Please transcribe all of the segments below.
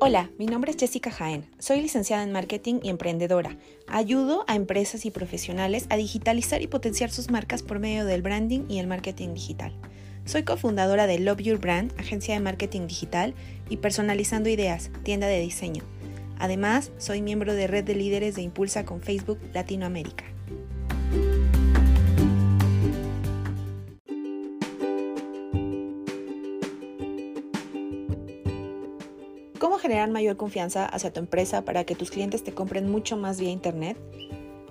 Hola, mi nombre es Jessica Jaén. Soy licenciada en marketing y emprendedora. Ayudo a empresas y profesionales a digitalizar y potenciar sus marcas por medio del branding y el marketing digital. Soy cofundadora de Love Your Brand, agencia de marketing digital, y Personalizando Ideas, tienda de diseño. Además, soy miembro de Red de Líderes de Impulsa con Facebook Latinoamérica. ¿Cómo generar mayor confianza hacia tu empresa para que tus clientes te compren mucho más vía Internet?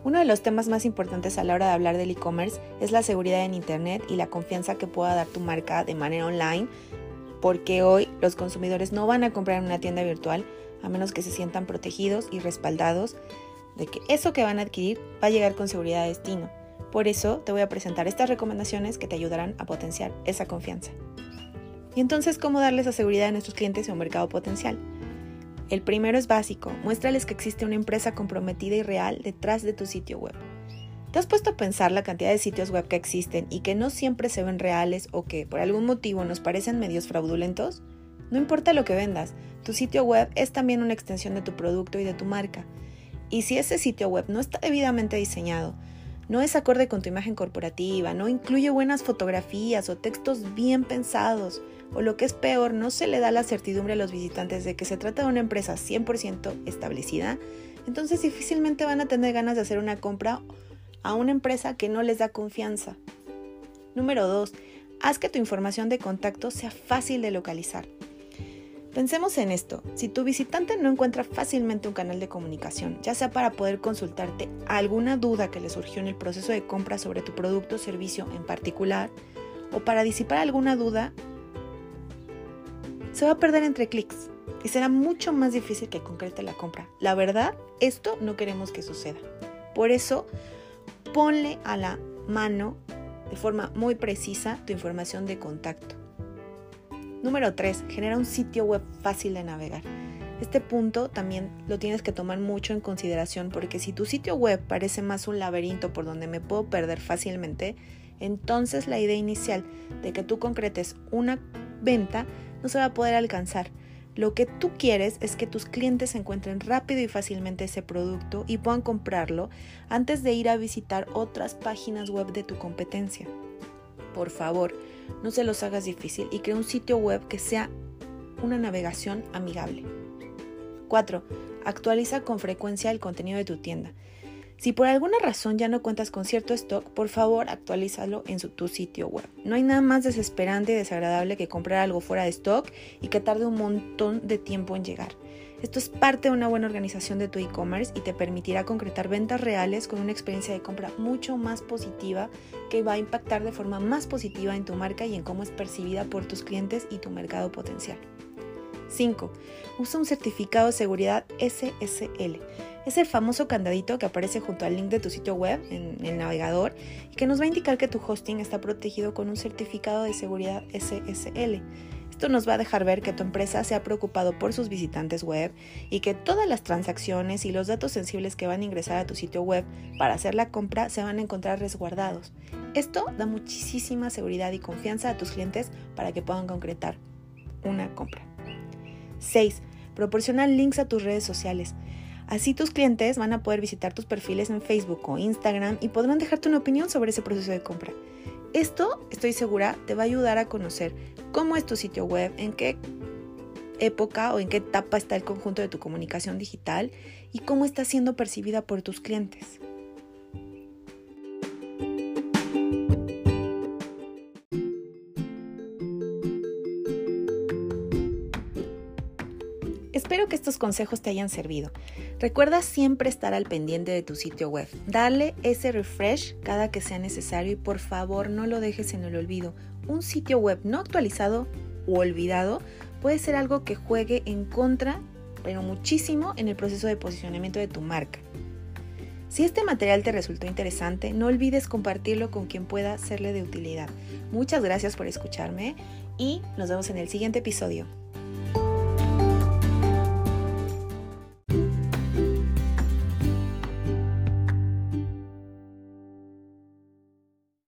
Uno de los temas más importantes a la hora de hablar del e-commerce es la seguridad en Internet y la confianza que pueda dar tu marca de manera online, porque hoy los consumidores no van a comprar en una tienda virtual a menos que se sientan protegidos y respaldados de que eso que van a adquirir va a llegar con seguridad a destino. Por eso te voy a presentar estas recomendaciones que te ayudarán a potenciar esa confianza. Y entonces, ¿cómo darles esa seguridad a nuestros clientes en un mercado potencial? El primero es básico, muéstrales que existe una empresa comprometida y real detrás de tu sitio web. ¿Te has puesto a pensar la cantidad de sitios web que existen y que no siempre se ven reales o que por algún motivo nos parecen medios fraudulentos? No importa lo que vendas, tu sitio web es también una extensión de tu producto y de tu marca. Y si ese sitio web no está debidamente diseñado, no es acorde con tu imagen corporativa, no incluye buenas fotografías o textos bien pensados, o lo que es peor, no se le da la certidumbre a los visitantes de que se trata de una empresa 100% establecida, entonces difícilmente van a tener ganas de hacer una compra a una empresa que no les da confianza. Número 2. Haz que tu información de contacto sea fácil de localizar. Pensemos en esto, si tu visitante no encuentra fácilmente un canal de comunicación, ya sea para poder consultarte alguna duda que le surgió en el proceso de compra sobre tu producto o servicio en particular, o para disipar alguna duda se va a perder entre clics y será mucho más difícil que concrete la compra. La verdad, esto no queremos que suceda. Por eso, ponle a la mano de forma muy precisa tu información de contacto. Número 3. Genera un sitio web fácil de navegar. Este punto también lo tienes que tomar mucho en consideración porque si tu sitio web parece más un laberinto por donde me puedo perder fácilmente, entonces la idea inicial de que tú concretes una venta no se va a poder alcanzar. Lo que tú quieres es que tus clientes encuentren rápido y fácilmente ese producto y puedan comprarlo antes de ir a visitar otras páginas web de tu competencia. Por favor, no se los hagas difícil y crea un sitio web que sea una navegación amigable. 4. Actualiza con frecuencia el contenido de tu tienda. Si por alguna razón ya no cuentas con cierto stock, por favor actualízalo en tu sitio web. No hay nada más desesperante y desagradable que comprar algo fuera de stock y que tarde un montón de tiempo en llegar. Esto es parte de una buena organización de tu e-commerce y te permitirá concretar ventas reales con una experiencia de compra mucho más positiva que va a impactar de forma más positiva en tu marca y en cómo es percibida por tus clientes y tu mercado potencial. 5. Usa un certificado de seguridad SSL. Es el famoso candadito que aparece junto al link de tu sitio web en el navegador y que nos va a indicar que tu hosting está protegido con un certificado de seguridad SSL. Esto nos va a dejar ver que tu empresa se ha preocupado por sus visitantes web y que todas las transacciones y los datos sensibles que van a ingresar a tu sitio web para hacer la compra se van a encontrar resguardados. Esto da muchísima seguridad y confianza a tus clientes para que puedan concretar una compra. 6. Proporciona links a tus redes sociales. Así tus clientes van a poder visitar tus perfiles en Facebook o Instagram y podrán dejarte una opinión sobre ese proceso de compra. Esto, estoy segura, te va a ayudar a conocer cómo es tu sitio web, en qué época o en qué etapa está el conjunto de tu comunicación digital y cómo está siendo percibida por tus clientes. Espero que estos consejos te hayan servido. Recuerda siempre estar al pendiente de tu sitio web. Dale ese refresh cada que sea necesario y por favor no lo dejes en el olvido. Un sitio web no actualizado o olvidado puede ser algo que juegue en contra, pero muchísimo en el proceso de posicionamiento de tu marca. Si este material te resultó interesante, no olvides compartirlo con quien pueda serle de utilidad. Muchas gracias por escucharme y nos vemos en el siguiente episodio.